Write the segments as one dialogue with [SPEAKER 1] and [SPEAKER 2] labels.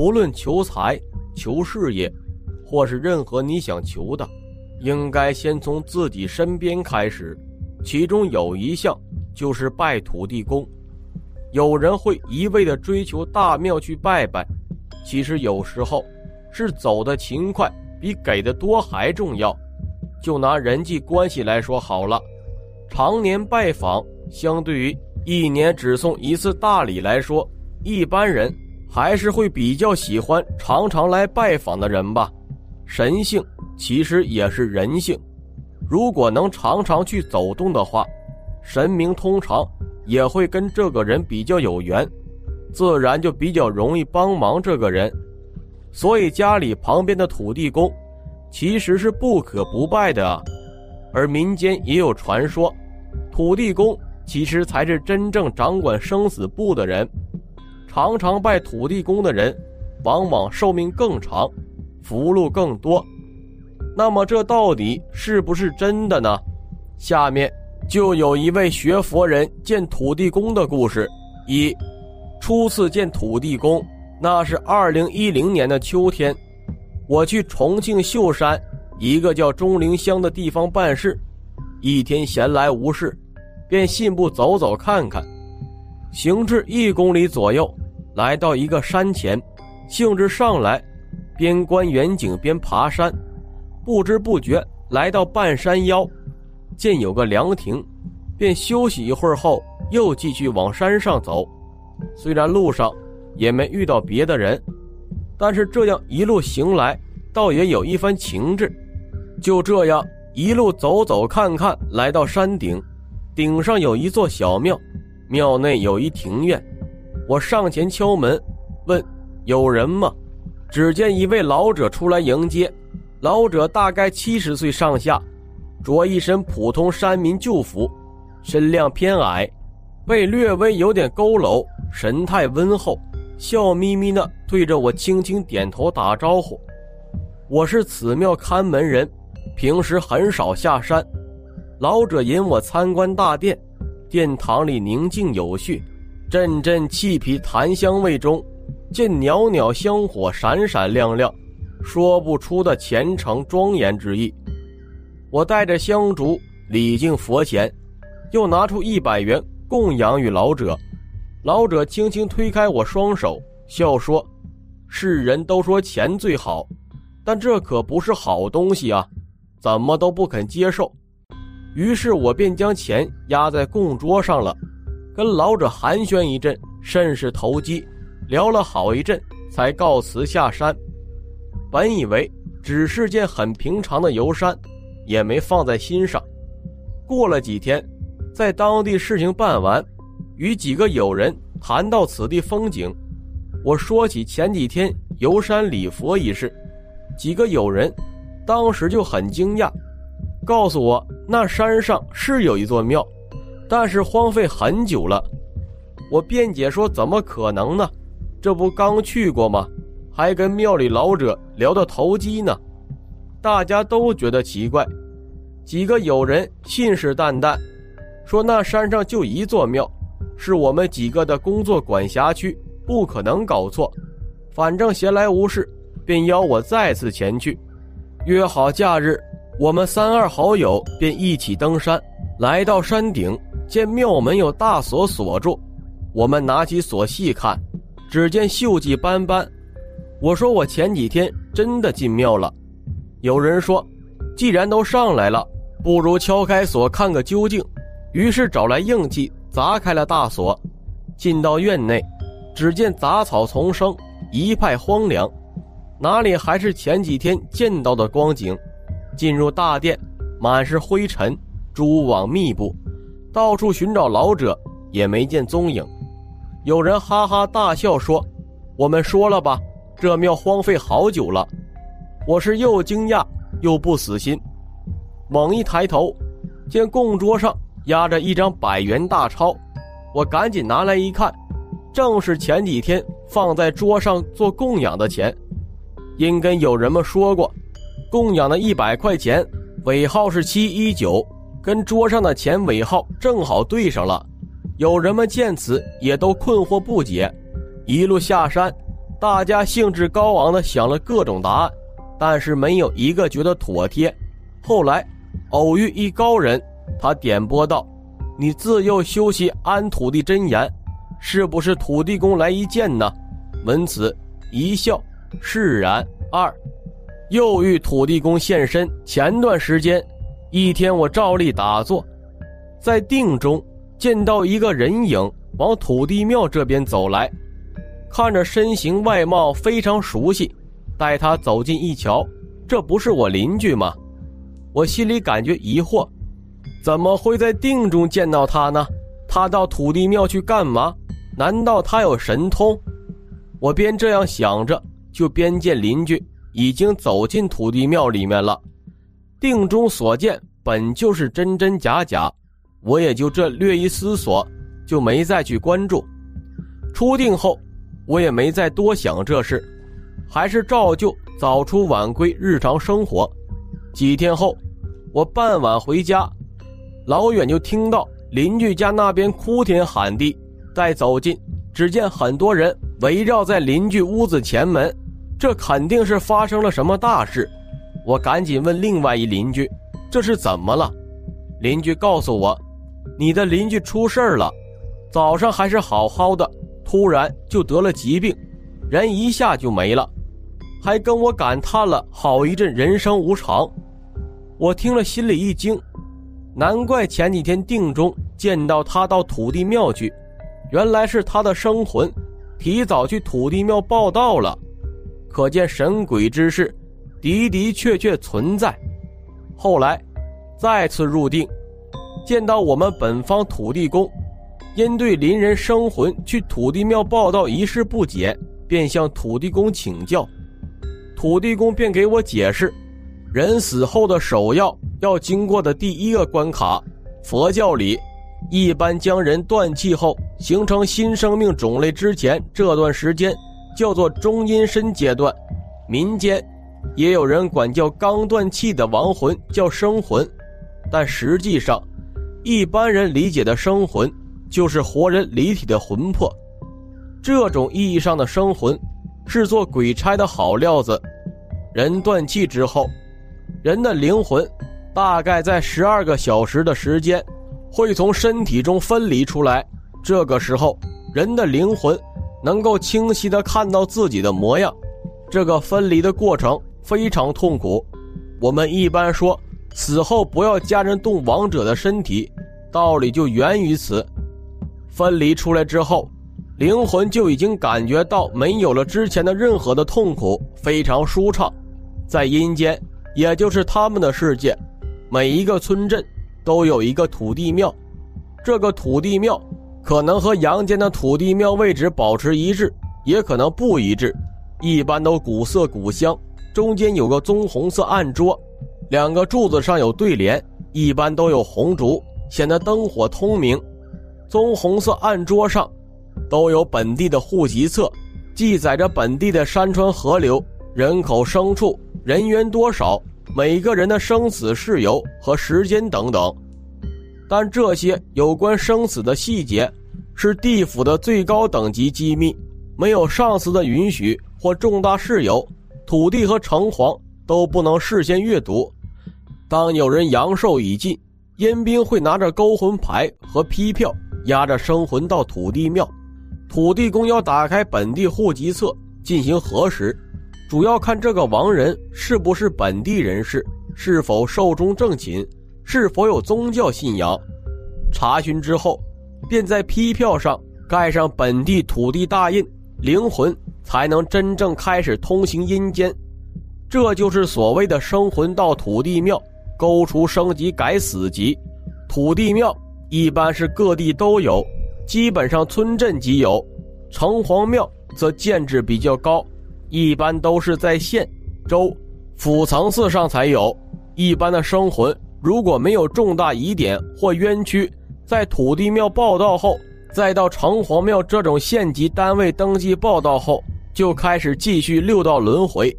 [SPEAKER 1] 不论求财、求事业，或是任何你想求的，应该先从自己身边开始。其中有一项就是拜土地公。有人会一味的追求大庙去拜拜，其实有时候是走的勤快比给的多还重要。就拿人际关系来说好了，常年拜访，相对于一年只送一次大礼来说，一般人还是会比较喜欢常常来拜访的人吧。神性其实也是人性，如果能常常去走动的话，神明通常也会跟这个人比较有缘，自然就比较容易帮忙这个人。所以家里旁边的土地公。其实是不可不拜的，而民间也有传说，土地公其实才是真正掌管生死簿的人。常常拜土地公的人，往往寿命更长，福禄更多。那么这到底是不是真的呢？下面就有一位学佛人见土地公的故事。一，初次见土地公，那是二零一零年的秋天。我去重庆秀山一个叫钟灵乡的地方办事，一天闲来无事，便信步走走看看。行至一公里左右，来到一个山前，兴致上来，边观远景边爬山。不知不觉来到半山腰，见有个凉亭，便休息一会儿后，又继续往山上走。虽然路上也没遇到别的人。但是这样一路行来，倒也有一番情致。就这样一路走走看看，来到山顶，顶上有一座小庙，庙内有一庭院。我上前敲门，问有人吗？只见一位老者出来迎接。老者大概七十岁上下，着一身普通山民旧服，身量偏矮，背略微有点佝偻，神态温厚。笑眯眯的对着我轻轻点头打招呼。我是此庙看门人，平时很少下山。老者引我参观大殿，殿堂里宁静有序，阵阵气皮檀香味中，见袅袅香火闪闪亮亮，说不出的虔诚庄严之意。我带着香烛礼敬佛前，又拿出一百元供养于老者。老者轻轻推开我双手，笑说：“世人都说钱最好，但这可不是好东西啊，怎么都不肯接受。”于是我便将钱压在供桌上了，跟老者寒暄一阵，甚是投机，聊了好一阵，才告辞下山。本以为只是件很平常的游山，也没放在心上。过了几天，在当地事情办完。与几个友人谈到此地风景，我说起前几天游山礼佛一事，几个友人当时就很惊讶，告诉我那山上是有一座庙，但是荒废很久了。我辩解说怎么可能呢？这不刚去过吗？还跟庙里老者聊得投机呢。大家都觉得奇怪，几个友人信誓旦旦，说那山上就一座庙。是我们几个的工作管辖区，不可能搞错。反正闲来无事，便邀我再次前去。约好假日，我们三二好友便一起登山。来到山顶，见庙门有大锁锁住，我们拿起锁细看，只见锈迹斑斑。我说我前几天真的进庙了。有人说，既然都上来了，不如敲开锁看个究竟。于是找来硬器。砸开了大锁，进到院内，只见杂草丛生，一派荒凉，哪里还是前几天见到的光景？进入大殿，满是灰尘，蛛网密布，到处寻找老者也没见踪影。有人哈哈大笑说：“我们说了吧，这庙荒废好久了。”我是又惊讶又不死心，猛一抬头，见供桌上。压着一张百元大钞，我赶紧拿来一看，正是前几天放在桌上做供养的钱。因跟友人们说过，供养的一百块钱尾号是七一九，跟桌上的钱尾号正好对上了。有人们见此也都困惑不解。一路下山，大家兴致高昂地想了各种答案，但是没有一个觉得妥帖。后来，偶遇一高人，他点拨道：“你自幼修习安土地真言，是不是土地公来一见呢？”闻此一笑，释然。二，又遇土地公现身。前段时间，一天我照例打坐，在定中见到一个人影往土地庙这边走来，看着身形外貌非常熟悉。待他走近一瞧，这不是我邻居吗？我心里感觉疑惑，怎么会在定中见到他呢？他到土地庙去干嘛？难道他有神通？我边这样想着，就边见邻居已经走进土地庙里面了。定中所见本就是真真假假，我也就这略一思索，就没再去关注。出定后，我也没再多想这事，还是照旧早出晚归，日常生活。几天后，我傍晚回家，老远就听到邻居家那边哭天喊地。再走近，只见很多人围绕在邻居屋子前门，这肯定是发生了什么大事。我赶紧问另外一邻居：“这是怎么了？”邻居告诉我：“你的邻居出事了，早上还是好好的，突然就得了疾病，人一下就没了。”还跟我感叹了好一阵人生无常，我听了心里一惊，难怪前几天定中见到他到土地庙去，原来是他的生魂提早去土地庙报道了，可见神鬼之事的的确确存在。后来再次入定，见到我们本方土地公，因对邻人生魂去土地庙报道一事不解，便向土地公请教。土地公便给我解释，人死后的首要要经过的第一个关卡，佛教里一般将人断气后形成新生命种类之前这段时间叫做中阴身阶段，民间也有人管叫刚断气的亡魂叫生魂，但实际上，一般人理解的生魂就是活人离体的魂魄，这种意义上的生魂。是做鬼差的好料子。人断气之后，人的灵魂大概在十二个小时的时间会从身体中分离出来。这个时候，人的灵魂能够清晰的看到自己的模样。这个分离的过程非常痛苦。我们一般说死后不要家人动亡者的身体，道理就源于此。分离出来之后。灵魂就已经感觉到没有了之前的任何的痛苦，非常舒畅。在阴间，也就是他们的世界，每一个村镇都有一个土地庙。这个土地庙可能和阳间的土地庙位置保持一致，也可能不一致。一般都古色古香，中间有个棕红色案桌，两个柱子上有对联，一般都有红烛，显得灯火通明。棕红色案桌上。都有本地的户籍册，记载着本地的山川河流、人口牲畜、人员多少、每个人的生死事由和时间等等。但这些有关生死的细节，是地府的最高等级机密，没有上司的允许或重大事由，土地和城隍都不能事先阅读。当有人阳寿已尽，阴兵会拿着勾魂牌和批票，押着生魂到土地庙。土地公要打开本地户籍册进行核实，主要看这个亡人是不是本地人士，是否寿终正寝，是否有宗教信仰。查询之后，便在批票上盖上本地土地大印，灵魂才能真正开始通行阴间。这就是所谓的生魂到土地庙，勾除升级改死级。土地庙一般是各地都有。基本上村镇即有，城隍庙则建制比较高，一般都是在县、州、府层次上才有。一般的生魂如果没有重大疑点或冤屈，在土地庙报道后，再到城隍庙这种县级单位登记报道后，就开始继续六道轮回。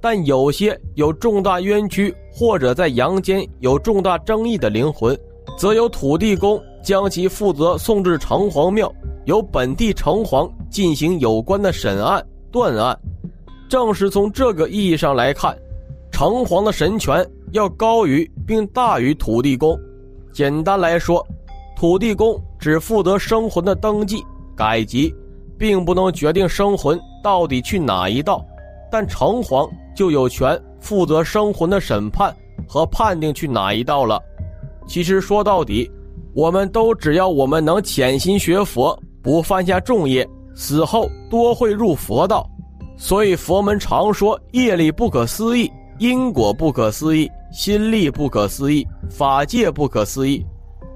[SPEAKER 1] 但有些有重大冤屈或者在阳间有重大争议的灵魂，则由土地公。将其负责送至城隍庙，由本地城隍进行有关的审案，断案。正是从这个意义上来看，城隍的神权要高于并大于土地公。简单来说，土地公只负责生魂的登记、改籍，并不能决定生魂到底去哪一道，但城隍就有权负责生魂的审判和判定去哪一道了。其实说到底，我们都只要我们能潜心学佛，不犯下重业，死后多会入佛道。所以佛门常说业力不可思议，因果不可思议，心力不可思议，法界不可思议。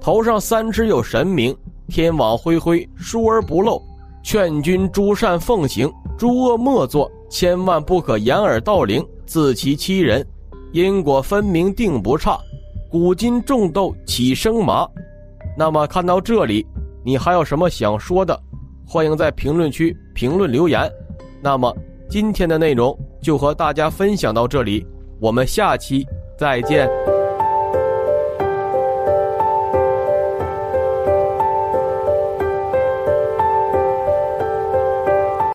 [SPEAKER 1] 头上三尺有神明，天网恢恢，疏而不漏。劝君诸善奉行，诸恶莫作，千万不可掩耳盗铃，自欺欺人。因果分明定不差，古今种豆起生麻。那么看到这里，你还有什么想说的？欢迎在评论区评论留言。那么。今天的内容就和大家分享到这里，我们下期再见。